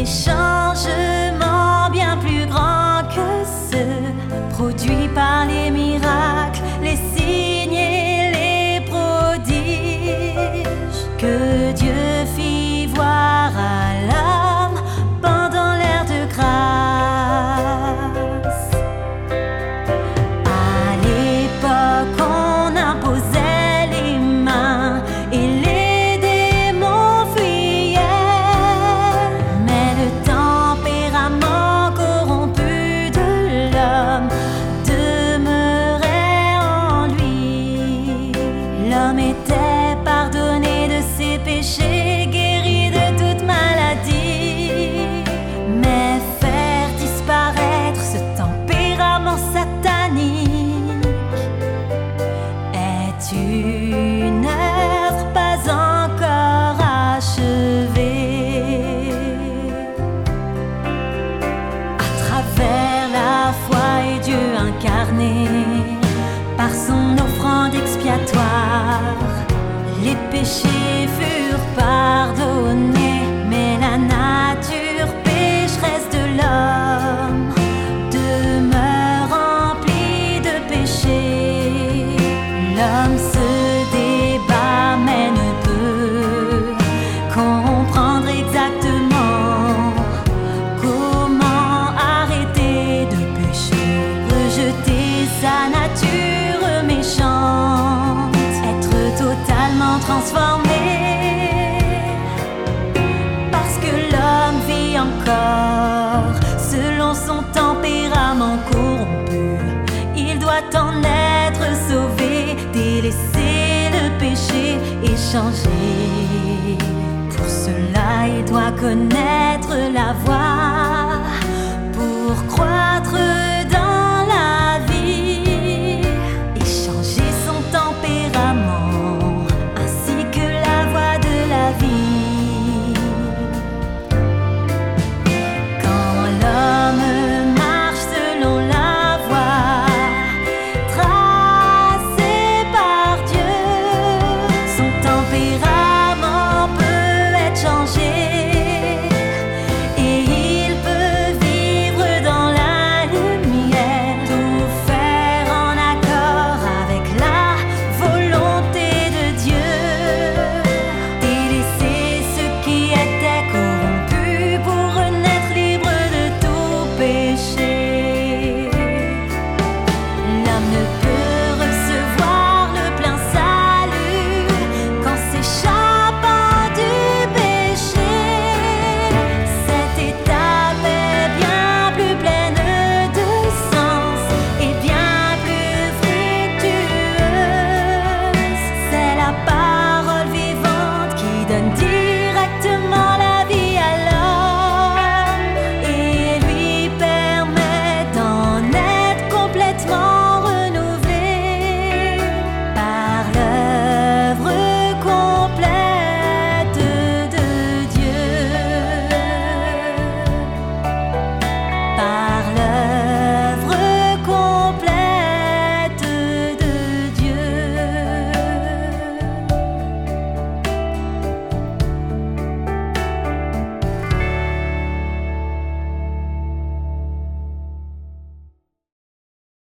你说 L'homme était pardonné de ses péchés, péchés furent pardonnés, mais la nature pécheresse de l'homme demeure remplie de péchés. L'homme se débat mais ne peut comprendre exactement comment arrêter de pécher, rejeter sa nature transformé. Parce que l'homme vit encore selon son tempérament corrompu. Il doit en être sauvé, délaisser le péché et changer. Pour cela, il doit connaître la voie